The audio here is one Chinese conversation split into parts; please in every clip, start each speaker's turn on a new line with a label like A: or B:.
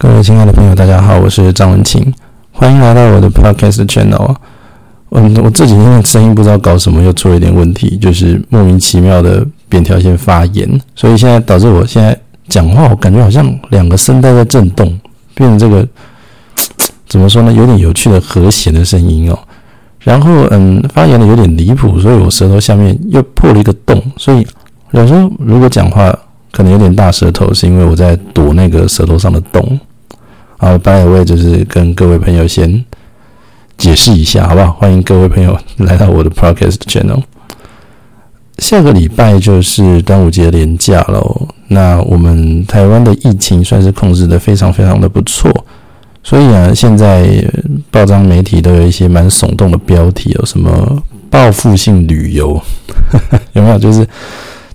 A: 各位亲爱的朋友，大家好，我是张文清，欢迎来到我的 podcast channel。嗯，我这几天的声音不知道搞什么，又出了一点问题，就是莫名其妙的扁条线发炎，所以现在导致我现在讲话，我感觉好像两个声带在震动，变成这个 怎么说呢？有点有趣的和弦的声音哦。然后，嗯，发炎的有点离谱，所以我舌头下面又破了一个洞，所以有时候如果讲话可能有点大舌头，是因为我在堵那个舌头上的洞。好，by the way，就是跟各位朋友先解释一下，好不好？欢迎各位朋友来到我的 podcast channel。下个礼拜就是端午节连假喽。那我们台湾的疫情算是控制的非常非常的不错，所以啊，现在报章媒体都有一些蛮耸动的标题，有什么报复性旅游，有没有？就是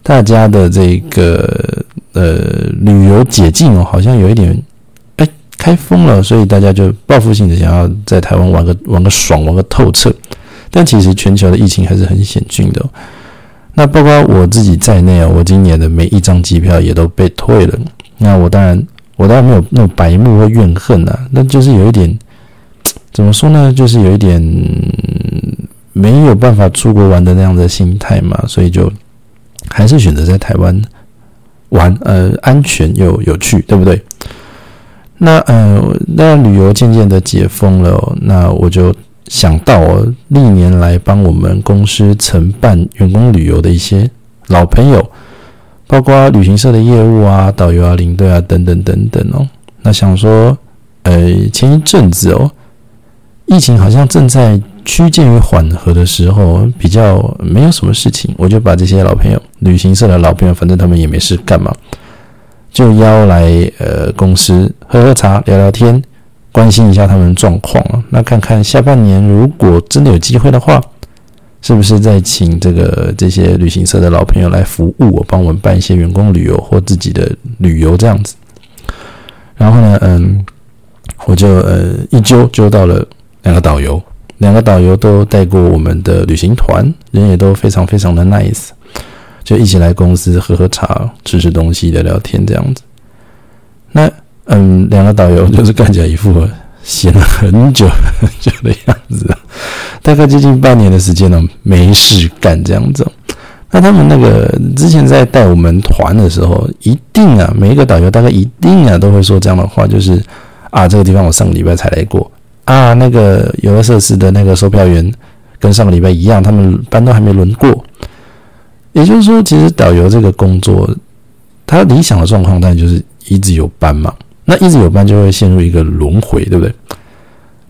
A: 大家的这个呃旅游解禁哦，好像有一点。开封了，所以大家就报复性的想要在台湾玩个玩个爽，玩个透彻。但其实全球的疫情还是很险峻的。那包括我自己在内啊，我今年的每一张机票也都被退了。那我当然，我当然没有那种白目或怨恨啊，那就是有一点怎么说呢？就是有一点没有办法出国玩的那样的心态嘛，所以就还是选择在台湾玩，呃，安全又有趣，对不对？那呃，那旅游渐渐的解封了，那我就想到历年来帮我们公司承办员工旅游的一些老朋友，包括旅行社的业务啊、导游啊、领队啊等等等等哦。那想说，呃，前一阵子哦，疫情好像正在趋近于缓和的时候，比较没有什么事情，我就把这些老朋友、旅行社的老朋友，反正他们也没事干嘛。就邀来呃公司喝喝茶聊聊天，关心一下他们状况啊。那看看下半年如果真的有机会的话，是不是再请这个这些旅行社的老朋友来服务我，帮我们办一些员工旅游或自己的旅游这样子。然后呢，嗯，我就呃一揪揪到了两个导游，两个导游都带过我们的旅行团，人也都非常非常的 nice。就一起来公司喝喝茶、吃吃东西、聊聊天这样子。那嗯，两个导游就是看起来一副闲了很久很久的样子，大概接近半年的时间呢，没事干这样子。那他们那个之前在带我们团的时候，一定啊，每一个导游大概一定啊都会说这样的话，就是啊，这个地方我上个礼拜才来过啊，那个游乐设施的那个售票员跟上个礼拜一样，他们班都还没轮过。也就是说，其实导游这个工作，他理想的状况当然就是一直有班嘛。那一直有班就会陷入一个轮回，对不对？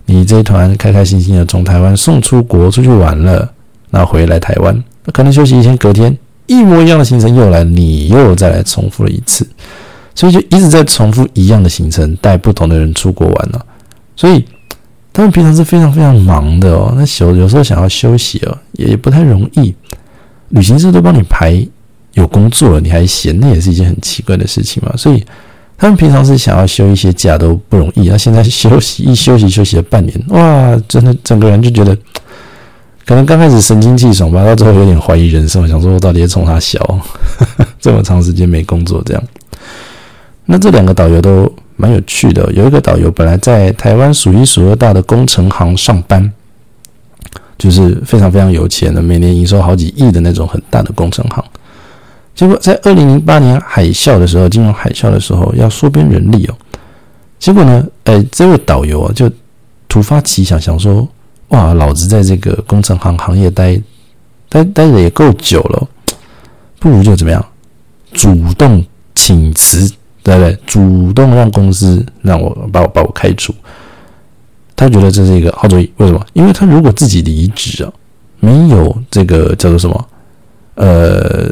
A: 你这一团开开心心的从台湾送出国出去玩了，那回来台湾，可能休息一天，隔天一模一样的行程又来，你又再来重复了一次，所以就一直在重复一样的行程，带不同的人出国玩了。所以他们平常是非常非常忙的哦。那有有时候想要休息哦，也不太容易。旅行社都帮你排有工作了，你还闲，那也是一件很奇怪的事情嘛。所以他们平常是想要休一些假都不容易，那现在休息一休息休息了半年，哇，真的整个人就觉得可能刚开始神清气爽吧，到最后有点怀疑人生，想说我到底是冲他笑，这么长时间没工作这样。那这两个导游都蛮有趣的，有一个导游本来在台湾数一数二大的工程行上班。就是非常非常有钱的，每年营收好几亿的那种很大的工程行。结果在二零零八年海啸的时候，金融海啸的时候要缩编人力哦。结果呢，哎，这位导游啊就突发奇想，想说：哇，老子在这个工程行行业待待待的也够久了，不如就怎么样，主动请辞，对不对？主动让公司让我把我把我开除。他觉得这是一个好主意，为什么？因为他如果自己离职啊，没有这个叫做什么，呃，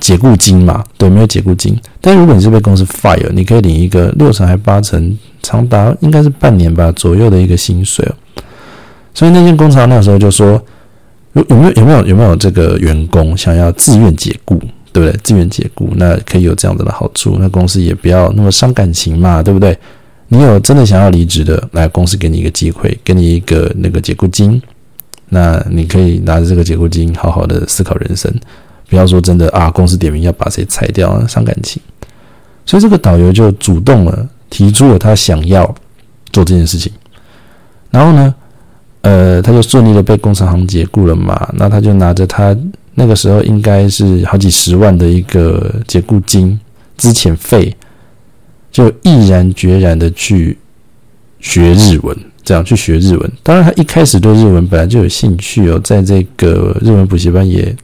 A: 解雇金嘛，对，没有解雇金。但如果你是被公司 fire，你可以领一个六成还八成，长达应该是半年吧左右的一个薪水哦。所以那间工厂那时候就说，有有没有有没有有没有这个员工想要自愿解雇，对不对？自愿解雇，那可以有这样子的好处，那公司也不要那么伤感情嘛，对不对？你有真的想要离职的，来公司给你一个机会，给你一个那个解雇金，那你可以拿着这个解雇金，好好的思考人生，不要说真的啊，公司点名要把谁裁掉啊，伤感情。所以这个导游就主动了提出了他想要做这件事情，然后呢，呃，他就顺利的被工厂行解雇了嘛。那他就拿着他那个时候应该是好几十万的一个解雇金、资遣费，就毅然决然的去学日文，这样去学日文。当然，他一开始对日文本来就有兴趣哦，在这个日文补习班也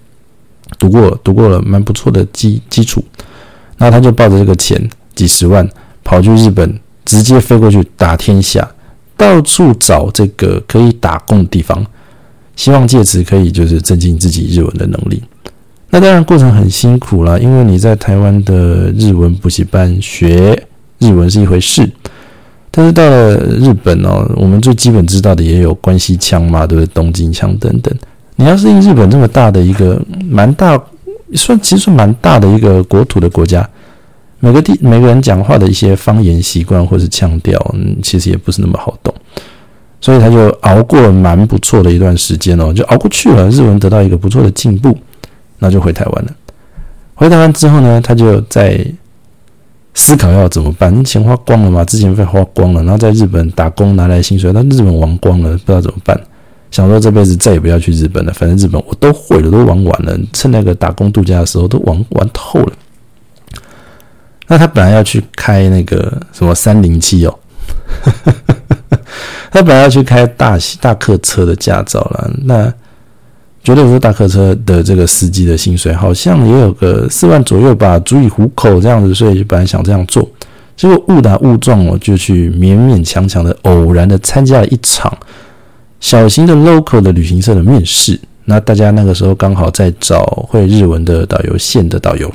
A: 读过，读过了蛮不错的基基础。那他就抱着这个钱几十万跑去日本，直接飞过去打天下，到处找这个可以打工的地方，希望借此可以就是增进自己日文的能力。那当然过程很辛苦了，因为你在台湾的日文补习班学日文是一回事，但是到了日本哦，我们最基本知道的也有关西腔嘛，对不对？东京腔等等，你要适应日本这么大的一个蛮大。算其实算蛮大的一个国土的国家，每个地每个人讲话的一些方言习惯或是腔调，嗯，其实也不是那么好懂，所以他就熬过了蛮不错的一段时间哦，就熬过去了，日文得到一个不错的进步，那就回台湾了。回台湾之后呢，他就在思考要怎么办，钱花光了嘛，之前费花光了，然后在日本打工拿来薪水，但日本玩光了，不知道怎么办。想说这辈子再也不要去日本了，反正日本我都会了，都玩完了。趁那个打工度假的时候都玩玩透了。那他本来要去开那个什么三零七哦，他本来要去开大大客车的驾照了。那觉得说大客车的这个司机的薪水好像也有个四万左右吧，足以糊口这样子，所以本来想这样做，结果误打误撞，我就去勉勉强强的偶然的参加了一场。小型的 local 的旅行社的面试，那大家那个时候刚好在找会日文的导游线的导游，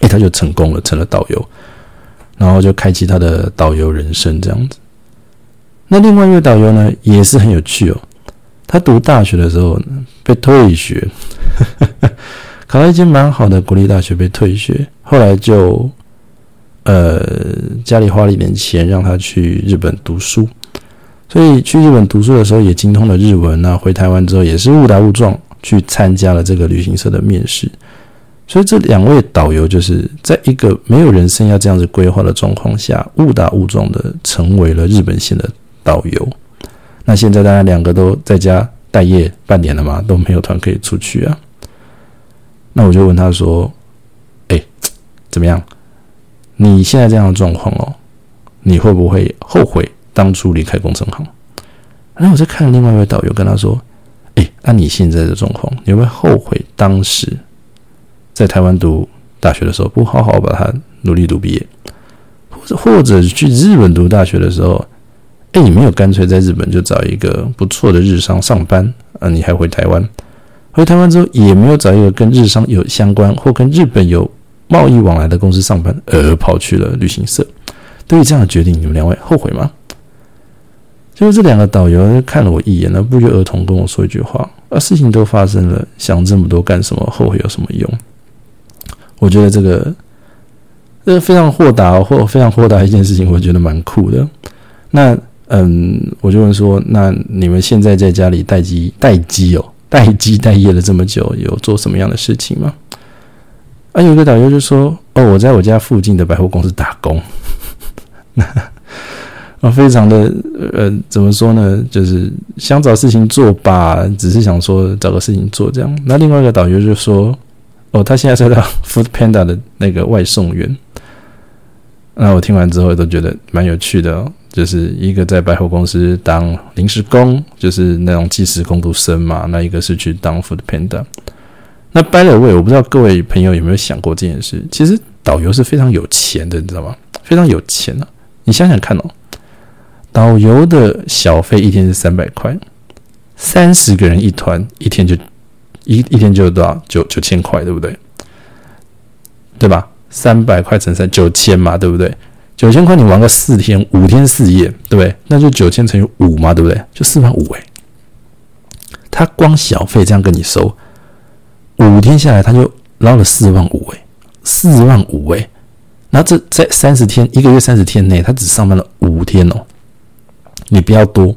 A: 哎，他就成功了，成了导游，然后就开启他的导游人生这样子。那另外一位导游呢，也是很有趣哦。他读大学的时候被退学，考到一间蛮好的国立大学被退学，后来就呃家里花了一点钱让他去日本读书。所以去日本读书的时候也精通了日文那回台湾之后也是误打误撞去参加了这个旅行社的面试。所以这两位导游就是在一个没有人生要这样子规划的状况下，误打误撞的成为了日本线的导游。那现在大家两个都在家待业半年了嘛，都没有团可以出去啊。那我就问他说：“哎，怎么样？你现在这样的状况哦，你会不会后悔？”当初离开工程行，然后我在看另外一位导游跟他说：“哎，那你现在的状况，你会后悔当时在台湾读大学的时候不好好把它努力读毕业，或者或者去日本读大学的时候，哎，你没有干脆在日本就找一个不错的日商上班啊？你还回台湾，回台湾之后也没有找一个跟日商有相关或跟日本有贸易往来的公司上班，而跑去了旅行社。对于这样的决定，你们两位后悔吗？”就是这两个导游看了我一眼，那不约而同跟我说一句话：“啊，事情都发生了，想这么多干什么？后悔有什么用？”我觉得这个，这非常豁达或非常豁达一件事情，我觉得蛮酷的。那嗯，我就问说：“那你们现在在家里待机待机哦，待机待业了这么久，有做什么样的事情吗？”啊，有个导游就说：“哦，我在我家附近的百货公司打工。”那。啊，非常的呃，怎么说呢？就是想找事情做吧，只是想说找个事情做这样。那另外一个导游就说：“哦，他现在在当 Food Panda 的那个外送员。”那我听完之后都觉得蛮有趣的哦，就是一个在百货公司当临时工，就是那种计时工读生嘛。那一个是去当 Food Panda。那 By the way，我不知道各位朋友有没有想过这件事？其实导游是非常有钱的，你知道吗？非常有钱啊！你想想看哦。导游的小费一天是三百块，三十个人一团，一天就一一天就多少九九千块，对不对？对吧？三百块乘三九千嘛，对不对？九千块你玩个四天五天四夜，对不对？那就九千乘以五嘛，对不对？就四万五哎。他光小费这样跟你收，五天下来他就捞了四万五哎，四万五哎。那这在三十天一个月三十天内，他只上班了五天哦。你不要多，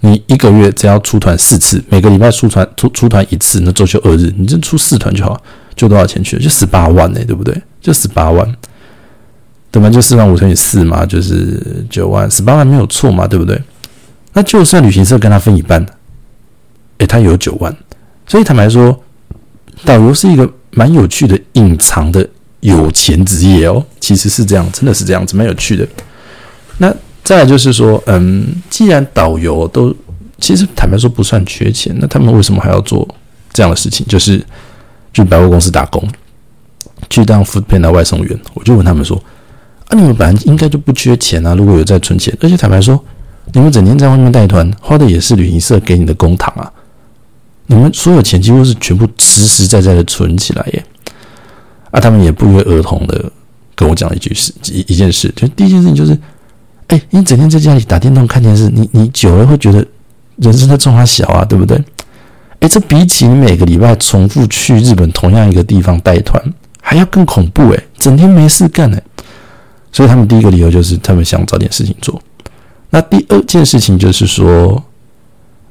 A: 你一个月只要出团四次，每个礼拜出团出出团一次，那周休二日，你就出四团就好，就多少钱去？就十八万呢，对不对？就十八万。对吧？就四万五乘以四嘛，就是九万十八万没有错嘛，对不对？那就算旅行社跟他分一半，诶，他有九万，所以坦白说，导游是一个蛮有趣的隐藏的有钱职业哦，其实是这样，真的是这样子，蛮有趣的。那再来就是说，嗯，既然导游都其实坦白说不算缺钱，那他们为什么还要做这样的事情？就是去百货公司打工，去当 food panda 外送员。我就问他们说：“啊，你们本来应该就不缺钱啊？如果有在存钱，而且坦白说。”你们整天在外面带团，花的也是旅行社给你的公堂啊！你们所有钱几乎是全部实实在在的存起来耶！啊，他们也不约而同的跟我讲了一句事，一一件事，就第一件事情就是，哎，你整天在家里打电动看电视，你你久了会觉得人生在中华小啊，对不对？哎，这比起你每个礼拜重复去日本同样一个地方带团还要更恐怖哎！整天没事干哎，所以他们第一个理由就是他们想找点事情做。那第二件事情就是说，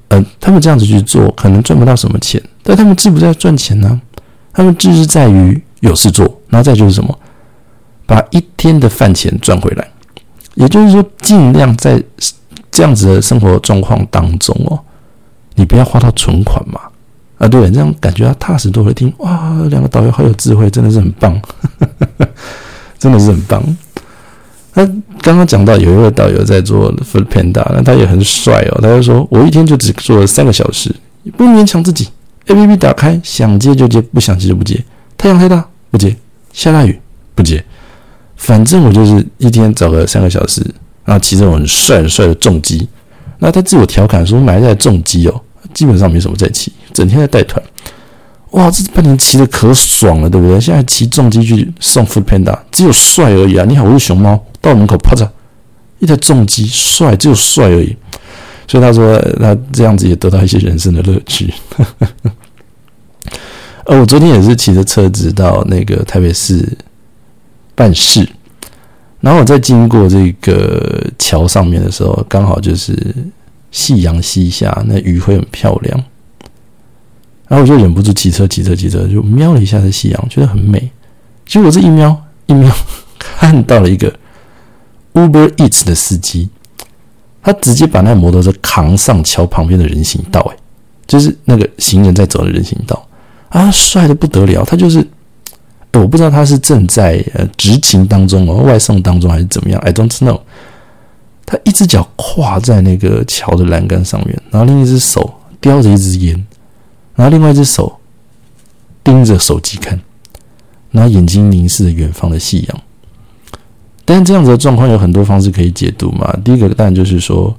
A: 嗯，他们这样子去做，可能赚不到什么钱，但他们志不在赚钱呢？他们志是在于有事做，然后再就是什么，把一天的饭钱赚回来。也就是说，尽量在这样子的生活状况当中哦，你不要花到存款嘛。啊，对，这样感觉踏实多会听。哇，两个导游好有智慧，真的是很棒，真的是很棒。那刚刚讲到有一位导游在做 Food Panda，那他也很帅哦。他就说：“我一天就只做了三个小时，不勉强自己。A P P 打开，想接就接，不想接就不接。太阳太大不接，下大雨不接。反正我就是一天找个三个小时，然后骑着我很帅很帅的重机。那他自我调侃说：买一台重机哦，基本上没什么在骑，整天在带团。”哇，这半年骑的可爽了，对不对？现在骑重机去送 Food Panda，只有帅而已啊！你好，我是熊猫，到门口啪嚓一台重机，帅，只有帅而已。所以他说他这样子也得到一些人生的乐趣。呃，我昨天也是骑着车子到那个台北市办事，然后我在经过这个桥上面的时候，刚好就是夕阳西下，那余晖很漂亮。然后我就忍不住骑车，骑车，骑车，就瞄了一下这夕阳，觉得很美。结果这一瞄，一瞄 看到了一个 Uber Eats 的司机，他直接把那个摩托车扛上桥旁边的人行道，哎，就是那个行人在走的人行道啊，帅的不得了。他就是，我不知道他是正在呃执勤当中哦，外送当中还是怎么样，I don't know。他一只脚跨在那个桥的栏杆上面，然后另一只手叼着一支烟。然后另外一只手盯着手机看，然后眼睛凝视着远方的夕阳。但是这样子的状况有很多方式可以解读嘛？第一个当然就是说，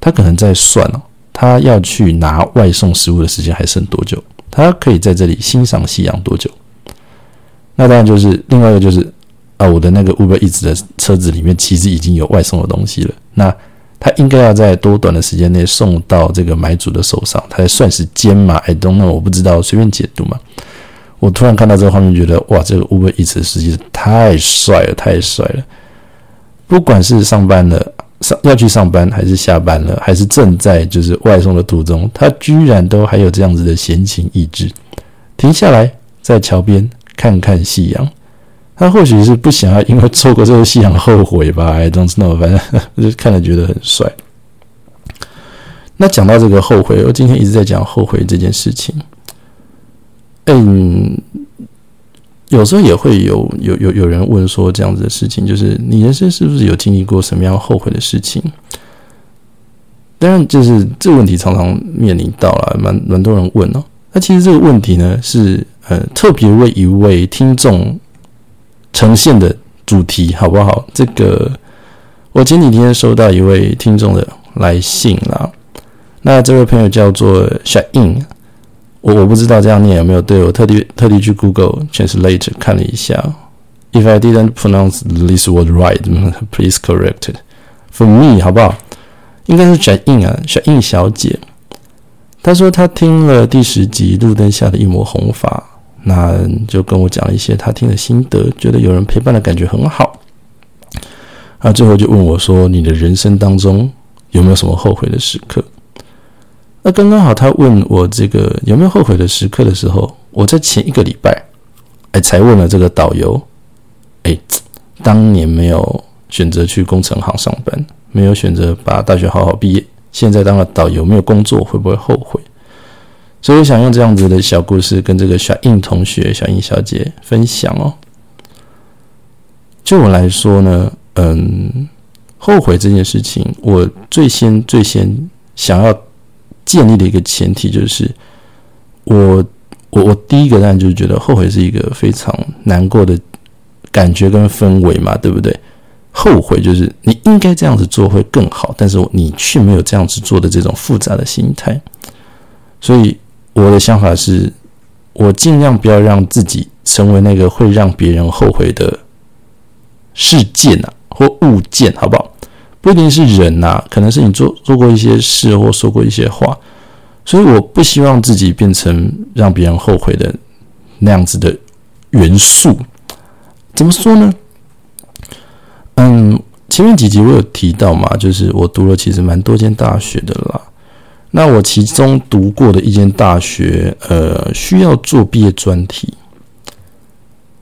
A: 他可能在算哦，他要去拿外送食物的时间还剩多久？他可以在这里欣赏夕阳多久？那当然就是另外一个就是啊，我的那个 Uber Eats 的车子里面其实已经有外送的东西了。那他应该要在多短的时间内送到这个买主的手上，他才算是奸嘛？I don't know，我不知道，随便解读嘛。我突然看到这个画面，觉得哇，这个 Uber Eats 司机太帅了，太帅了！不管是上班了，上要去上班，还是下班了，还是正在就是外送的途中，他居然都还有这样子的闲情逸致，停下来在桥边看看夕阳。他或许是不想要因为错过这个夕阳后悔吧？I don't know，反正 就看了觉得很帅。那讲到这个后悔，我今天一直在讲后悔这件事情。嗯，有时候也会有有有有人问说这样子的事情，就是你人生是不是有经历过什么样后悔的事情？当然，就是这个问题常常面临到了，蛮蛮多人问哦。那其实这个问题呢，是呃特别为一位听众。呈现的主题好不好？这个我前几天收到一位听众的来信啦。那这位朋友叫做小印，我我不知道这样念有没有对我特地特地去 Google Translate 看了一下。If I didn't pronounce this word right, please correct it for me，好不好？应该是小印啊，小印小姐。她说她听了第十集《路灯下的一抹红发》。那就跟我讲了一些他听的心得，觉得有人陪伴的感觉很好。啊，最后就问我说：“你的人生当中有没有什么后悔的时刻？”那刚刚好，他问我这个有没有后悔的时刻的时候，我在前一个礼拜，哎，才问了这个导游，哎，当年没有选择去工程行上班，没有选择把大学好好毕业，现在当了导游没有工作，会不会后悔？所以我想用这样子的小故事跟这个小印同学、小印小姐分享哦。就我来说呢，嗯，后悔这件事情，我最先最先想要建立的一个前提就是，我我我第一个当然就是觉得后悔是一个非常难过的感觉跟氛围嘛，对不对？后悔就是你应该这样子做会更好，但是你却没有这样子做的这种复杂的心态，所以。我的想法是，我尽量不要让自己成为那个会让别人后悔的事件啊，或物件，好不好？不一定是人呐，可能是你做做过一些事或说过一些话，所以我不希望自己变成让别人后悔的那样子的元素。怎么说呢？嗯，前面几集我有提到嘛，就是我读了其实蛮多间大学的啦。那我其中读过的一间大学，呃，需要做毕业专题。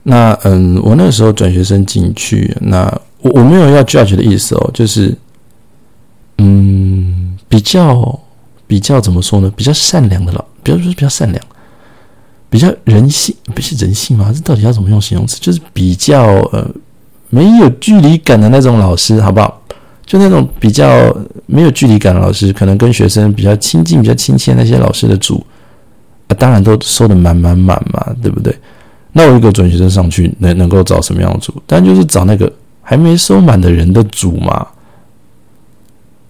A: 那嗯，我那个时候转学生进去，那我我没有要 judge 的意思哦，就是嗯，比较比较怎么说呢？比较善良的老，比较说比较善良，比较人性，不是人性吗？这到底要怎么用形容词？就是比较呃没有距离感的那种老师，好不好？就那种比较没有距离感的老师，可能跟学生比较亲近、比较亲切那些老师的组，啊，当然都收的满满满嘛，对不对？那我一个转学生上去，能能够找什么样的组？当然就是找那个还没收满的人的组嘛。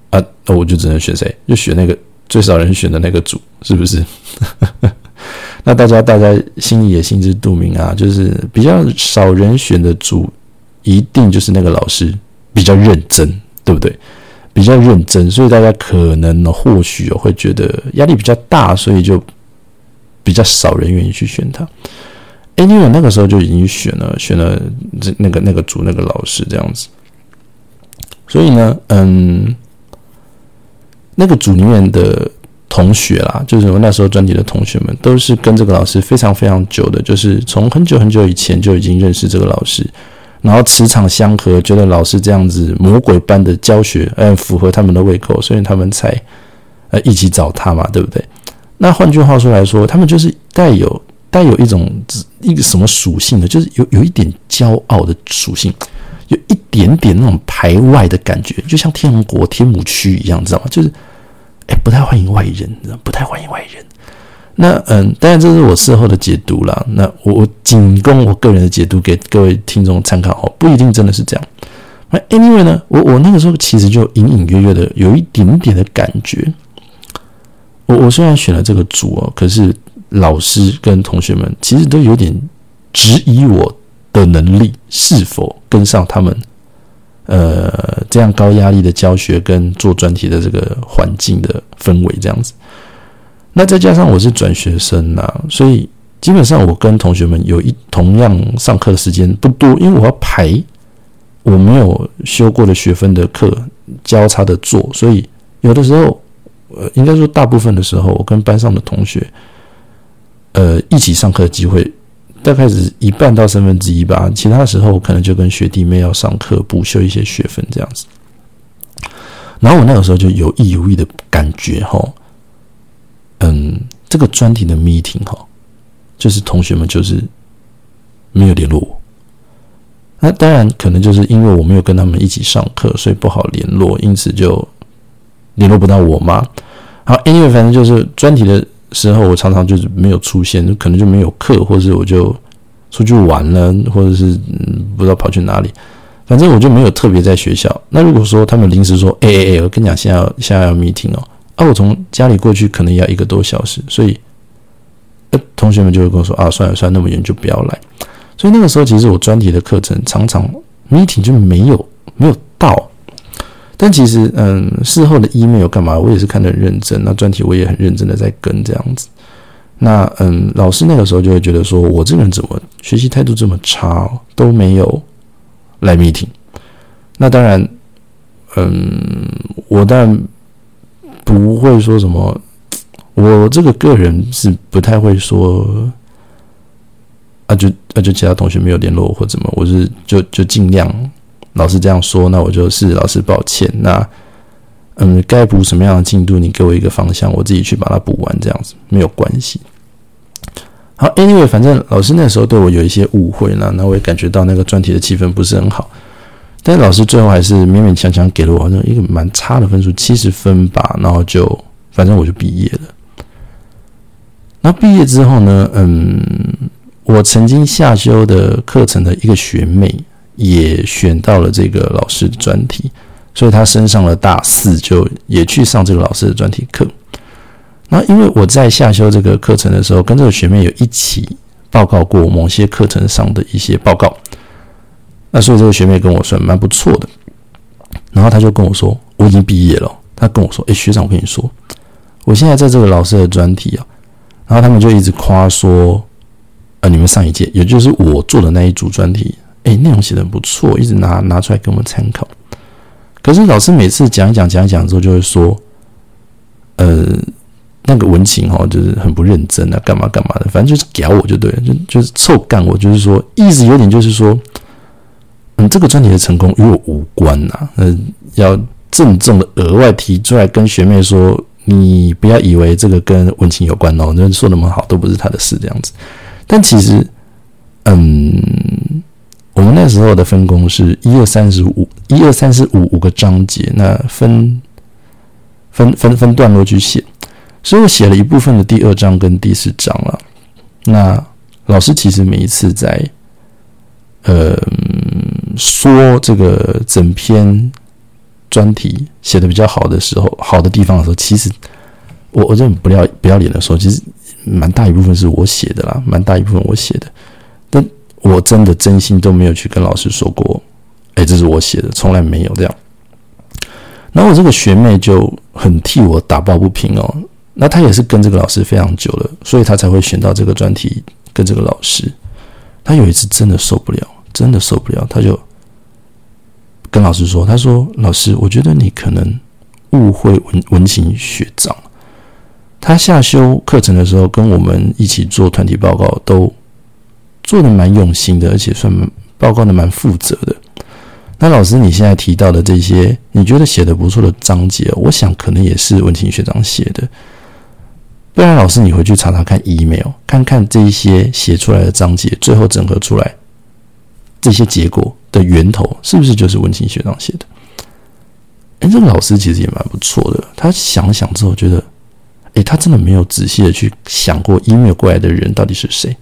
A: 啊，那我就只能选谁？就选那个最少人选的那个组，是不是？那大家大家心里也心知肚明啊，就是比较少人选的组，一定就是那个老师比较认真。对不对？比较认真，所以大家可能，或许会觉得压力比较大，所以就比较少人愿意去选他。哎，因为那个时候就已经选了，选了这那个那个组那个老师这样子。所以呢，嗯，那个组里面的同学啦，就是我那时候专题的同学们，都是跟这个老师非常非常久的，就是从很久很久以前就已经认识这个老师。然后磁场相合，觉得老师这样子魔鬼般的教学，呃，符合他们的胃口，所以他们才呃一起找他嘛，对不对？那换句话说来说，他们就是带有带有一种一个什么属性呢，就是有有一点骄傲的属性，有一点点那种排外的感觉，就像天龙国天母区一样，知道吗？就是哎，不太欢迎外人，不太欢迎外人。那嗯，当然这是我事后的解读啦。那我我仅供我个人的解读给各位听众参考哦，不一定真的是这样。那 anyway 呢，我我那个时候其实就隐隐约约的有一点点的感觉。我我虽然选了这个组哦，可是老师跟同学们其实都有点质疑我的能力是否跟上他们呃这样高压力的教学跟做专题的这个环境的氛围这样子。那再加上我是转学生呐，所以基本上我跟同学们有一同样上课的时间不多，因为我要排我没有修过的学分的课交叉的做，所以有的时候，呃，应该说大部分的时候，我跟班上的同学，呃，一起上课的机会大概是一半到三分之一吧，其他时候可能就跟学弟妹要上课补修一些学分这样子。然后我那个时候就有意无意的感觉哈。嗯，这个专题的 meeting 哈，就是同学们就是没有联络我。那当然可能就是因为我没有跟他们一起上课，所以不好联络，因此就联络不到我嘛。好，anyway，反正就是专题的时候，我常常就是没有出现，可能就没有课，或者我就出去玩了，或者是不知道跑去哪里。反正我就没有特别在学校。那如果说他们临时说，哎哎哎，我跟你讲，现在要现在要 meeting 哦。啊，我从家里过去可能要一个多小时，所以，同学们就会跟我说啊，算了算了，那么远就不要来。所以那个时候，其实我专题的课程常常 meeting 就没有没有到。但其实，嗯，事后的 email 干嘛，我也是看得很认真。那专题我也很认真的在跟这样子。那嗯，老师那个时候就会觉得说我这个人怎么学习态度这么差，都没有来 meeting。那当然，嗯，我当然。不会说什么，我这个个人是不太会说，啊就啊就其他同学没有联络或怎么，我是就就尽量老师这样说，那我就是老师抱歉。那嗯，该补什么样的进度，你给我一个方向，我自己去把它补完，这样子没有关系。好，Anyway，反正老师那时候对我有一些误会了，那我也感觉到那个专题的气氛不是很好。但老师最后还是勉勉强强给了我好像一个蛮差的分数，七十分吧。然后就反正我就毕业了。那毕业之后呢，嗯，我曾经下修的课程的一个学妹也选到了这个老师的专题，所以他升上了大四，就也去上这个老师的专题课。那因为我在下修这个课程的时候，跟这个学妹有一起报告过某些课程上的一些报告。那所以这个学妹跟我说蛮不错的，然后他就跟我说我已经毕业了。他跟我说：“哎，学长，我跟你说，我现在在这个老师的专题啊。”然后他们就一直夸说：“呃，你们上一届，也就是我做的那一组专题，哎，内容写的不错，一直拿拿出来给我们参考。可是老师每次讲一讲讲一讲之后，就会说：呃，那个文情哈，就是很不认真啊，干嘛干嘛的，反正就是屌我就对了，就就是臭干我，就是说意思有点就是说。”嗯，这个专题的成功与我无关呐。嗯，要郑重的额外提出来跟学妹说，你不要以为这个跟文情有关哦。那说那么好，都不是他的事这样子。但其实，嗯，我们那时候的分工是一二三十五，一二三四五五个章节，那分分分分段落去写。所以我写了一部分的第二章跟第四章了。那老师其实每一次在，呃。说这个整篇专题写的比较好的时候，好的地方的时候，其实我我这不要不要脸的说，其实蛮大一部分是我写的啦，蛮大一部分我写的，我真的真心都没有去跟老师说过，哎，这是我写的，从来没有这样。然后我这个学妹就很替我打抱不平哦，那她也是跟这个老师非常久了，所以她才会选到这个专题跟这个老师。她有一次真的受不了，真的受不了，她就。跟老师说，她说：“老师，我觉得你可能误会文文情学长。他下修课程的时候，跟我们一起做团体报告，都做的蛮用心的，而且算报告的蛮负责的。那老师，你现在提到的这些，你觉得写的不错的章节，我想可能也是文情学长写的。不然，老师你回去查查看 email，看看这一些写出来的章节，最后整合出来这些结果。”的源头是不是就是文清学长写的？哎，这个老师其实也蛮不错的。他想了想之后，觉得，哎，他真的没有仔细的去想过 email 过来的人到底是谁。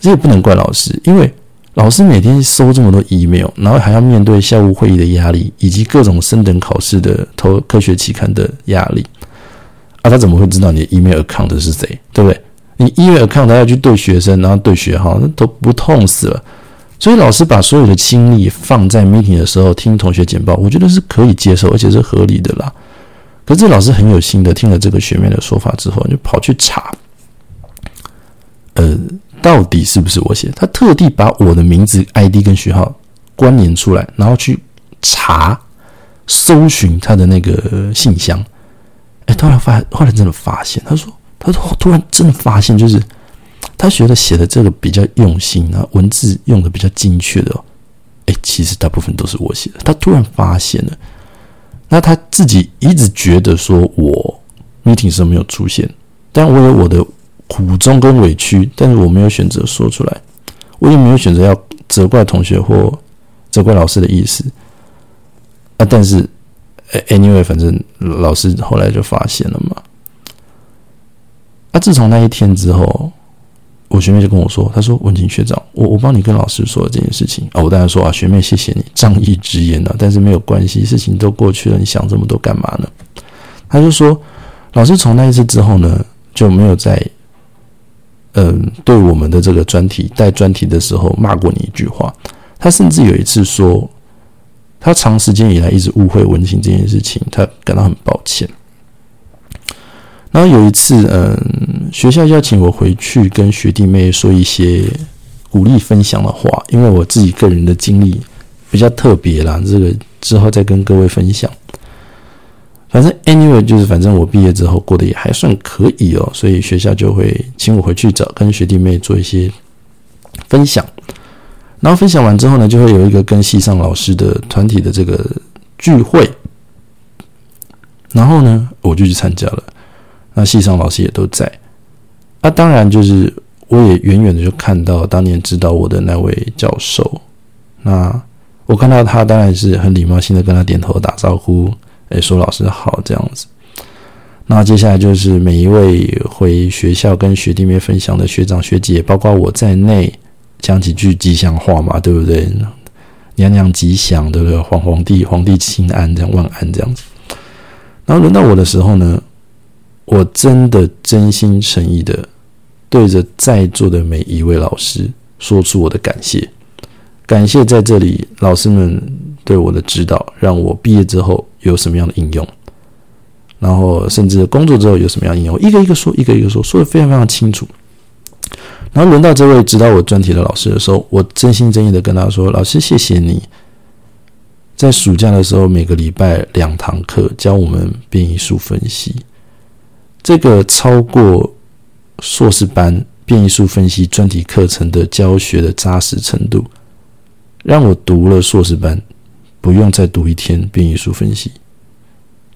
A: 这也不能怪老师，因为老师每天收这么多 email，然后还要面对校务会议的压力，以及各种升等考试的投科学期刊的压力。啊，他怎么会知道你的 email account 是谁？对不对？你 email account 他要去对学生，然后对学号，那都不痛死了。所以老师把所有的精力放在 meeting 的时候听同学简报，我觉得是可以接受，而且是合理的啦。可是老师很有心的听了这个学妹的说法之后，就跑去查，呃，到底是不是我写？他特地把我的名字、ID 跟学号关联出来，然后去查搜寻他的那个信箱。哎，突然发，后来真的发现，他说，他说突然真的发现，就是。他觉得写的这个比较用心，然后文字用的比较精确的，哎，其实大部分都是我写的。他突然发现了，那他自己一直觉得说我 meeting 时候没有出现，但我有我的苦衷跟委屈，但是我没有选择说出来，我也没有选择要责怪同学或责怪老师的意思啊。但是，anyway，反正老师后来就发现了嘛。啊，自从那一天之后。我学妹就跟我说：“她说文静学长，我我帮你跟老师说了这件事情啊。”我当然说：“啊，学妹，谢谢你仗义直言啊。”但是没有关系，事情都过去了，你想这么多干嘛呢？他就说：“老师从那一次之后呢，就没有再嗯对我们的这个专题带专题的时候骂过你一句话。他甚至有一次说，他长时间以来一直误会文青这件事情，他感到很抱歉。然后有一次，嗯。”学校邀请我回去跟学弟妹说一些鼓励分享的话，因为我自己个人的经历比较特别啦，这个之后再跟各位分享。反正 anyway 就是反正我毕业之后过得也还算可以哦，所以学校就会请我回去找跟学弟妹做一些分享。然后分享完之后呢，就会有一个跟系上老师的团体的这个聚会，然后呢，我就去参加了。那系上老师也都在。那当然就是我也远远的就看到当年指导我的那位教授。那我看到他，当然是很礼貌性的跟他点头打招呼，诶，说老师好这样子。那接下来就是每一位回学校跟学弟妹分享的学长学姐，包括我在内。讲几句吉祥话嘛，对不对？娘娘吉祥，对不对？皇皇帝皇帝亲安，这样万安这样子。然后轮到我的时候呢，我真的真心诚意的对着在座的每一位老师说出我的感谢，感谢在这里老师们对我的指导，让我毕业之后有什么样的应用，然后甚至工作之后有什么样应用，一个一个说，一个一个说，说的非常非常清楚。然后轮到这位指导我专题的老师的时候，我真心真意的跟他说：“老师，谢谢你，在暑假的时候每个礼拜两堂课教我们变异数分析，这个超过硕士班变异数分析专题课程的教学的扎实程度，让我读了硕士班不用再读一天变异数分析，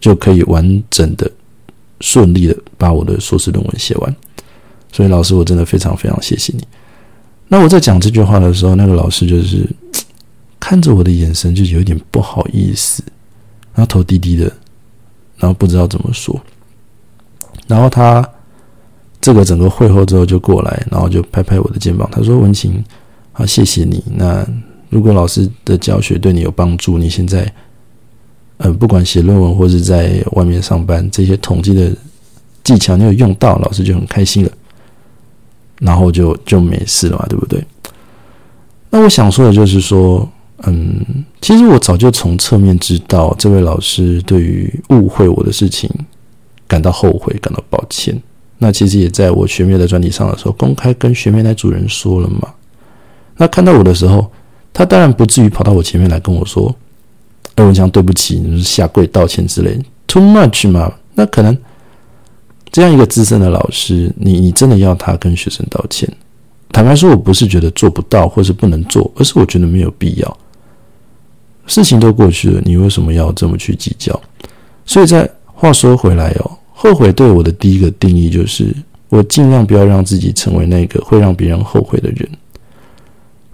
A: 就可以完整的、顺利的把我的硕士论文写完。”所以老师，我真的非常非常谢谢你。那我在讲这句话的时候，那个老师就是看着我的眼神就有点不好意思，然后头低低的，然后不知道怎么说。然后他这个整个会后之后就过来，然后就拍拍我的肩膀，他说：“文琴，啊，谢谢你。那如果老师的教学对你有帮助，你现在呃，不管写论文或者在外面上班，这些统计的技巧你有用到，老师就很开心了。”然后就就没事了嘛，对不对？那我想说的就是说，嗯，其实我早就从侧面知道这位老师对于误会我的事情感到后悔，感到抱歉。那其实也在我学妹的专题上的时候，公开跟学妹那主人说了嘛。那看到我的时候，他当然不至于跑到我前面来跟我说：“哎，文强，对不起，你是下跪道歉之类，too much 嘛？”那可能。这样一个资深的老师，你你真的要他跟学生道歉？坦白说，我不是觉得做不到或是不能做，而是我觉得没有必要。事情都过去了，你为什么要这么去计较？所以，在话说回来哦，后悔对我的第一个定义就是，我尽量不要让自己成为那个会让别人后悔的人。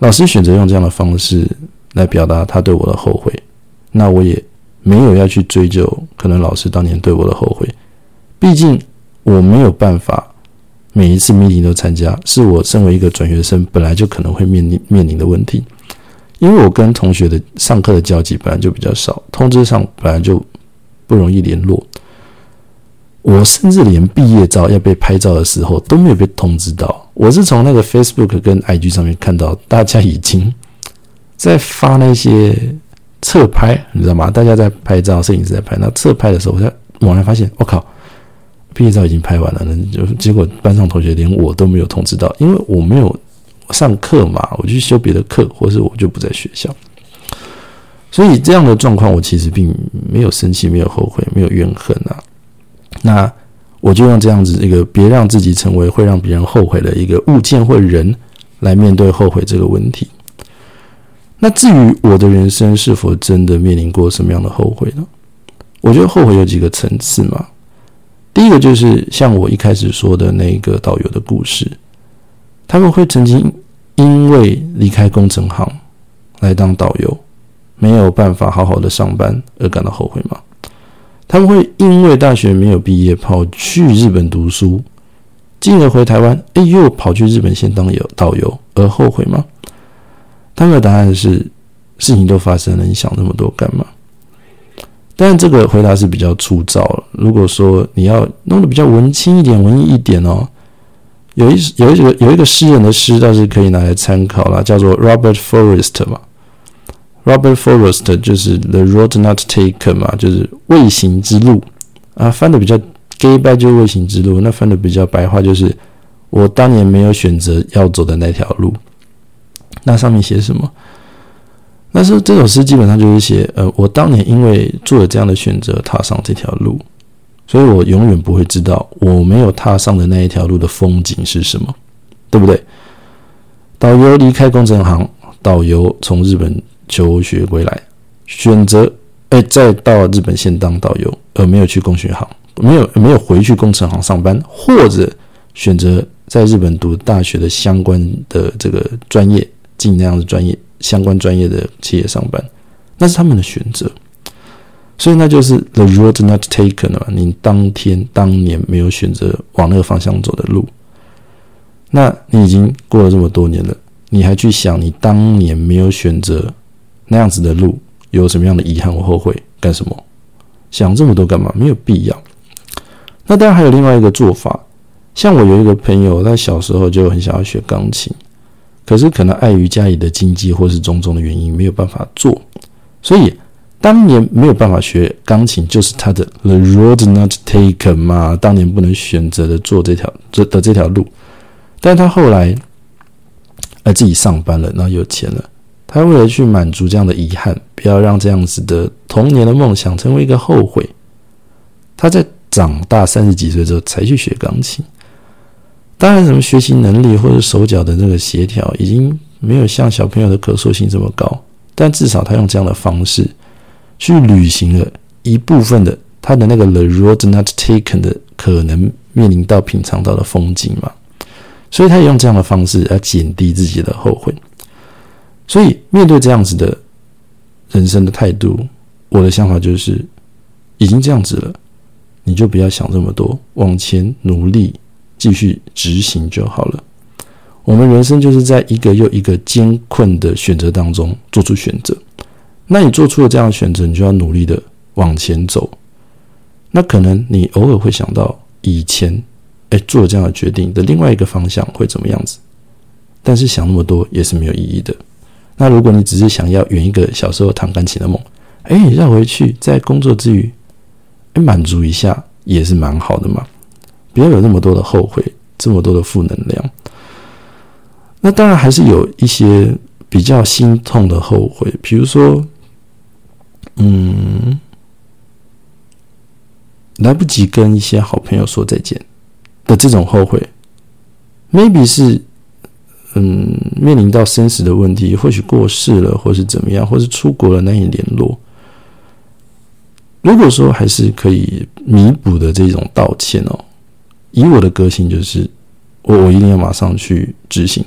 A: 老师选择用这样的方式来表达他对我的后悔，那我也没有要去追究可能老师当年对我的后悔，毕竟。我没有办法每一次 meeting 都参加，是我身为一个转学生本来就可能会面临面临的问题。因为我跟同学的上课的交集本来就比较少，通知上本来就不容易联络。我甚至连毕业照要被拍照的时候都没有被通知到。我是从那个 Facebook 跟 IG 上面看到大家已经 在发那些侧拍，你知道吗？大家在拍照，摄影师在拍。那侧拍的时候，我才猛然发现，我靠！毕业照已经拍完了，那就结果班上同学连我都没有通知到，因为我没有上课嘛，我去修别的课，或是我就不在学校，所以这样的状况我其实并没有生气，没有后悔，没有怨恨啊。那我就用这样子一个别让自己成为会让别人后悔的一个物件或人来面对后悔这个问题。那至于我的人生是否真的面临过什么样的后悔呢？我觉得后悔有几个层次嘛。第一个就是像我一开始说的那个导游的故事，他们会曾经因为离开工程行来当导游，没有办法好好的上班而感到后悔吗？他们会因为大学没有毕业跑去日本读书，进而回台湾，哎，又跑去日本先当游导游而后悔吗？他们的答案是：事情都发生了，你想那么多干嘛？但这个回答是比较粗糙了。如果说你要弄得比较文青一点、文艺一点哦，有一有一个有一个诗人的诗倒是可以拿来参考啦，叫做 Robert Forrest 嘛。Robert Forrest 就是 The Road Not Taken 嘛，就是未行之路啊。翻的比较 gay 白就是未行之路，那翻的比较白话就是我当年没有选择要走的那条路。那上面写什么？那是这首诗基本上就是写，呃，我当年因为做了这样的选择，踏上这条路，所以我永远不会知道我没有踏上的那一条路的风景是什么，对不对？导游离开工程行，导游从日本求学归来，选择哎再到日本先当导游，而没有去工学行，没有没有回去工程行上班，或者选择在日本读大学的相关的这个专业，进那样的专业相关专业的企业上班，那是他们的选择。所以那就是 the road not taken 嘛，你当天当年没有选择往那个方向走的路，那你已经过了这么多年了，你还去想你当年没有选择那样子的路，有什么样的遗憾或后悔？干什么？想这么多干嘛？没有必要。那当然还有另外一个做法，像我有一个朋友，他小时候就很想要学钢琴，可是可能碍于家里的经济或是种种的原因，没有办法做，所以。当年没有办法学钢琴，就是他的 the road not taken 嘛。当年不能选择的做这条这的这条路，但他后来，呃，自己上班了，然后有钱了。他为了去满足这样的遗憾，不要让这样子的童年的梦想成为一个后悔，他在长大三十几岁之后才去学钢琴。当然，什么学习能力或者手脚的那个协调，已经没有像小朋友的可塑性这么高，但至少他用这样的方式。去履行了一部分的他的那个 the road not taken 的可能面临到品尝到的风景嘛，所以他也用这样的方式来减低自己的后悔。所以面对这样子的人生的态度，我的想法就是，已经这样子了，你就不要想这么多，往前努力继续执行就好了。我们人生就是在一个又一个艰困的选择当中做出选择。那你做出了这样的选择，你就要努力的往前走。那可能你偶尔会想到以前，哎，做这样的决定的另外一个方向会怎么样子？但是想那么多也是没有意义的。那如果你只是想要圆一个小时候弹钢琴的梦，哎，绕回去在工作之余，哎，满足一下也是蛮好的嘛。不要有那么多的后悔，这么多的负能量。那当然还是有一些比较心痛的后悔，比如说。嗯，来不及跟一些好朋友说再见的这种后悔，maybe 是嗯面临到生死的问题，或许过世了，或是怎么样，或是出国了难以联络。如果说还是可以弥补的这种道歉哦，以我的个性就是我我一定要马上去执行。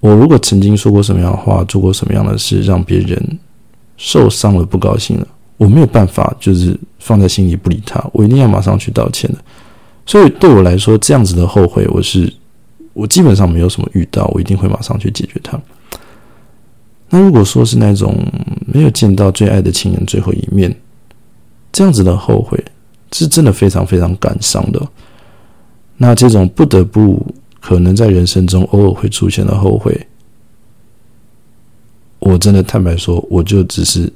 A: 我如果曾经说过什么样的话，做过什么样的事，让别人。受伤了，不高兴了，我没有办法，就是放在心里不理他，我一定要马上去道歉的。所以对我来说，这样子的后悔，我是我基本上没有什么遇到，我一定会马上去解决它。那如果说是那种没有见到最爱的亲人最后一面，这样子的后悔，是真的非常非常感伤的。那这种不得不可能在人生中偶尔会出现的后悔。我真的坦白说，我就只是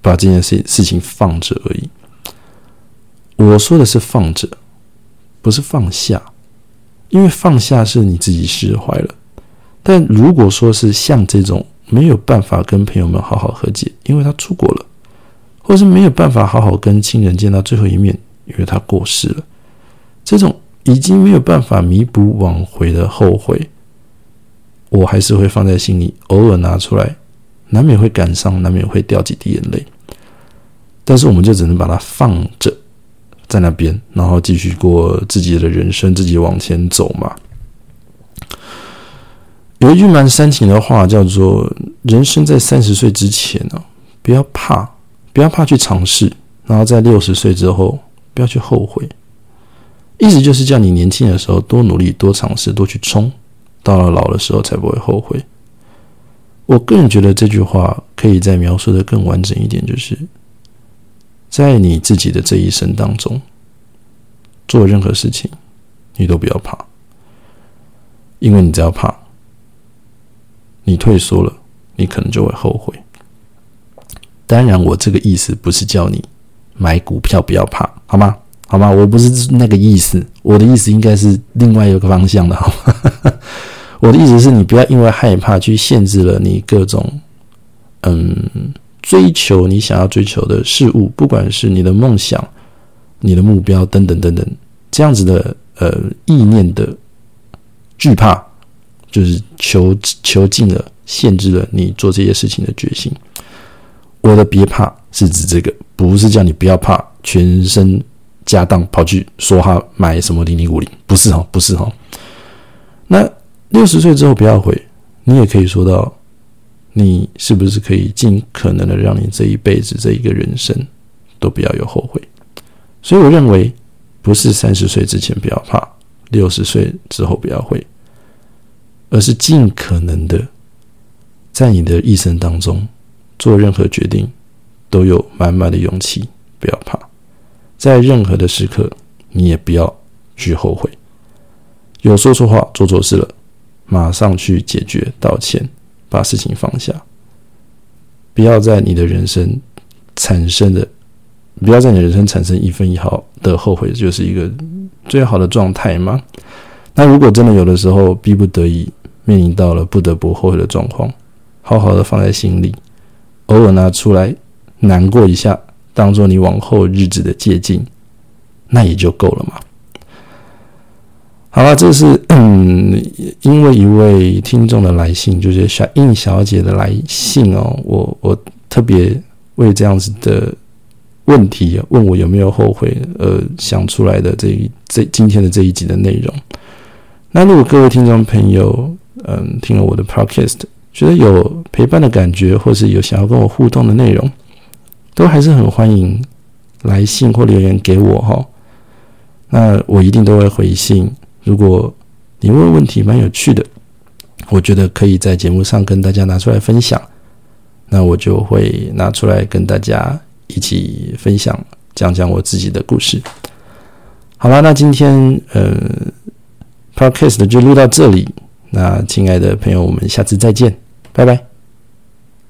A: 把这件事事情放着而已。我说的是放着，不是放下，因为放下是你自己释怀了。但如果说是像这种没有办法跟朋友们好好和解，因为他出国了，或是没有办法好好跟亲人见到最后一面，因为他过世了，这种已经没有办法弥补挽回的后悔，我还是会放在心里，偶尔拿出来。难免会感伤，难免会掉几滴眼泪，但是我们就只能把它放着在那边，然后继续过自己的人生，自己往前走嘛。有一句蛮煽情的话，叫做“人生在三十岁之前呢，不要怕，不要怕去尝试，然后在六十岁之后不要去后悔。”意思就是叫你年轻的时候多努力、多尝试、多去冲，到了老的时候才不会后悔。我个人觉得这句话可以再描述的更完整一点，就是在你自己的这一生当中，做任何事情，你都不要怕，因为你只要怕，你退缩了，你可能就会后悔。当然，我这个意思不是叫你买股票不要怕，好吗？好吗？我不是那个意思，我的意思应该是另外一个方向的，好吗？我的意思是你不要因为害怕去限制了你各种，嗯，追求你想要追求的事物，不管是你的梦想、你的目标等等等等，这样子的呃意念的惧怕，就是囚囚禁了、限制了你做这些事情的决心。我的别怕是指这个，不是叫你不要怕，全身家当跑去说哈买什么零零五零，不是哈，不是哈。那六十岁之后不要回，你也可以说到，你是不是可以尽可能的让你这一辈子这一个人生都不要有后悔？所以我认为，不是三十岁之前不要怕，六十岁之后不要悔，而是尽可能的在你的一生当中做任何决定都有满满的勇气，不要怕，在任何的时刻你也不要去后悔。有说错话、做错事了，马上去解决、道歉，把事情放下。不要在你的人生产生的，不要在你人生产生一分一毫的后悔，就是一个最好的状态吗？那如果真的有的时候逼不得已面临到了不得不后悔的状况，好好的放在心里，偶尔拿出来难过一下，当做你往后日子的借鉴，那也就够了嘛。好了，这是嗯，因为一位听众的来信，就是小应小姐的来信哦。我我特别为这样子的问题问我有没有后悔，呃，想出来的这一这今天的这一集的内容。那如果各位听众朋友，嗯，听了我的 podcast，觉得有陪伴的感觉，或是有想要跟我互动的内容，都还是很欢迎来信或留言给我哈。那我一定都会回信。如果你问问题蛮有趣的，我觉得可以在节目上跟大家拿出来分享，那我就会拿出来跟大家一起分享，讲讲我自己的故事。好了，那今天呃，podcast 就录到这里。那亲爱的朋友，我们下次再见，拜拜。